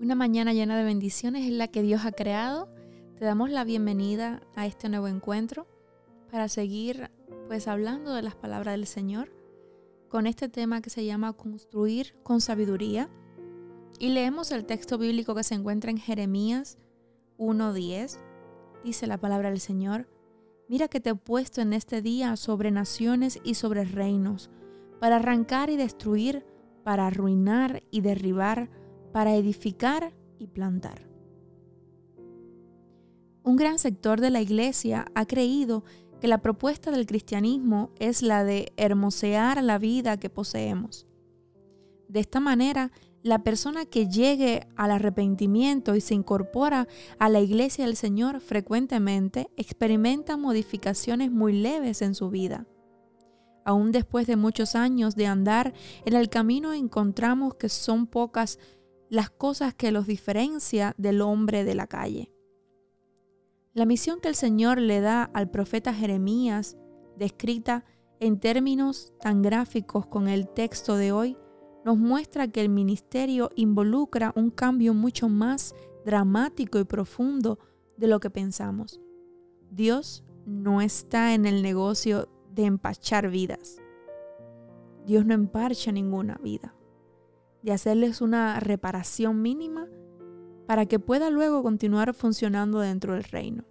Una mañana llena de bendiciones es la que Dios ha creado. Te damos la bienvenida a este nuevo encuentro para seguir pues hablando de las palabras del Señor con este tema que se llama construir con sabiduría. Y leemos el texto bíblico que se encuentra en Jeremías 1.10. Dice la palabra del Señor, mira que te he puesto en este día sobre naciones y sobre reinos, para arrancar y destruir, para arruinar y derribar, para edificar y plantar. Un gran sector de la iglesia ha creído que la propuesta del cristianismo es la de hermosear la vida que poseemos. De esta manera, la persona que llegue al arrepentimiento y se incorpora a la iglesia del Señor frecuentemente experimenta modificaciones muy leves en su vida. Aún después de muchos años de andar en el camino encontramos que son pocas las cosas que los diferencia del hombre de la calle. La misión que el Señor le da al profeta Jeremías, descrita en términos tan gráficos con el texto de hoy, nos muestra que el ministerio involucra un cambio mucho más dramático y profundo de lo que pensamos. Dios no está en el negocio de empachar vidas. Dios no emparcha ninguna vida de hacerles una reparación mínima para que pueda luego continuar funcionando dentro del reino.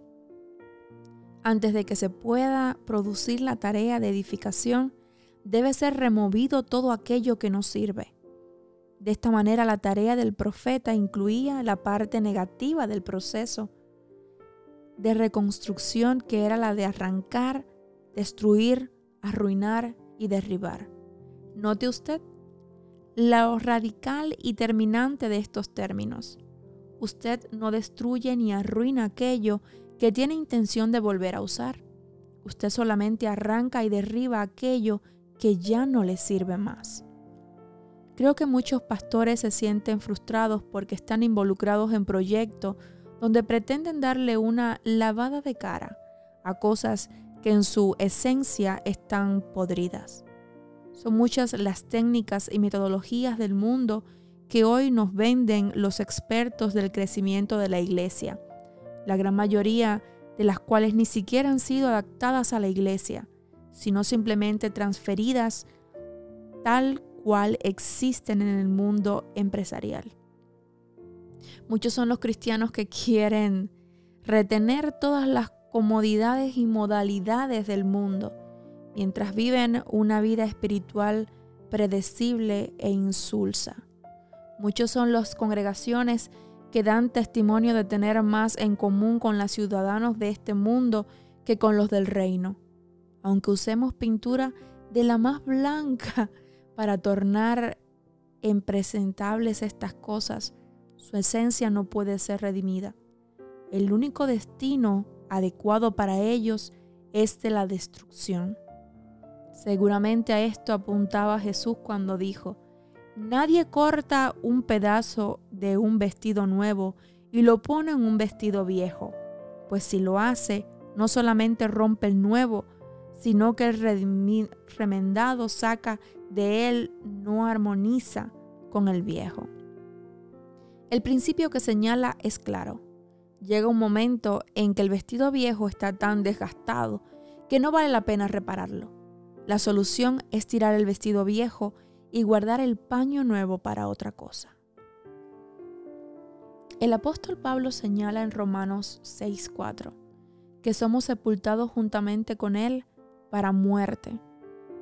Antes de que se pueda producir la tarea de edificación, debe ser removido todo aquello que no sirve. De esta manera la tarea del profeta incluía la parte negativa del proceso de reconstrucción que era la de arrancar, destruir, arruinar y derribar. Note usted lo radical y terminante de estos términos. Usted no destruye ni arruina aquello que tiene intención de volver a usar. Usted solamente arranca y derriba aquello que ya no le sirve más. Creo que muchos pastores se sienten frustrados porque están involucrados en proyectos donde pretenden darle una lavada de cara a cosas que en su esencia están podridas. Son muchas las técnicas y metodologías del mundo que hoy nos venden los expertos del crecimiento de la iglesia, la gran mayoría de las cuales ni siquiera han sido adaptadas a la iglesia, sino simplemente transferidas tal cual existen en el mundo empresarial. Muchos son los cristianos que quieren retener todas las comodidades y modalidades del mundo mientras viven una vida espiritual predecible e insulsa. Muchos son las congregaciones que dan testimonio de tener más en común con los ciudadanos de este mundo que con los del reino. Aunque usemos pintura de la más blanca para tornar impresentables estas cosas, su esencia no puede ser redimida. El único destino adecuado para ellos es de la destrucción. Seguramente a esto apuntaba Jesús cuando dijo, Nadie corta un pedazo de un vestido nuevo y lo pone en un vestido viejo, pues si lo hace, no solamente rompe el nuevo, sino que el remendado saca de él no armoniza con el viejo. El principio que señala es claro. Llega un momento en que el vestido viejo está tan desgastado que no vale la pena repararlo. La solución es tirar el vestido viejo y guardar el paño nuevo para otra cosa. El apóstol Pablo señala en Romanos 6:4 que somos sepultados juntamente con Él para muerte,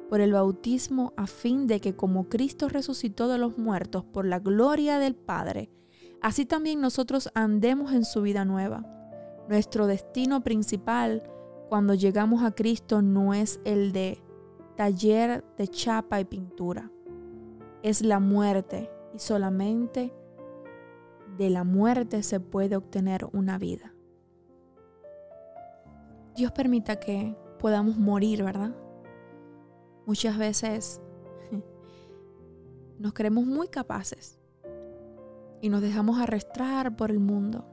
por el bautismo a fin de que como Cristo resucitó de los muertos por la gloria del Padre, así también nosotros andemos en su vida nueva. Nuestro destino principal cuando llegamos a Cristo no es el de taller de chapa y pintura. Es la muerte y solamente de la muerte se puede obtener una vida. Dios permita que podamos morir, ¿verdad? Muchas veces nos creemos muy capaces y nos dejamos arrastrar por el mundo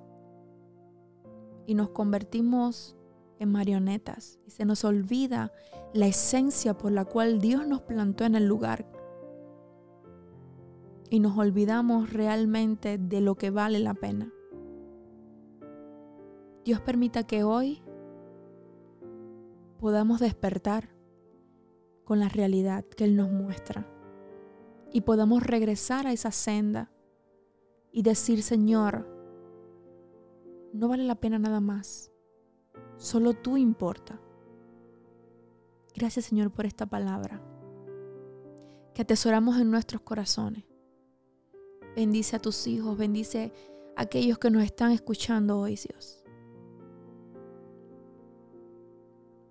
y nos convertimos en marionetas y se nos olvida la esencia por la cual Dios nos plantó en el lugar. y nos olvidamos realmente de lo que vale la pena. Dios permita que hoy podamos despertar con la realidad que Él nos muestra y podamos regresar a esa senda y decir, Señor, no vale la pena nada más, solo tú importa. Gracias Señor por esta palabra que atesoramos en nuestros corazones. Bendice a tus hijos, bendice a aquellos que nos están escuchando hoy, Dios.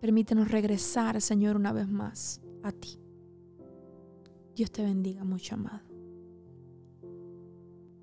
Permítenos regresar, Señor, una vez más a ti. Dios te bendiga mucho, amado.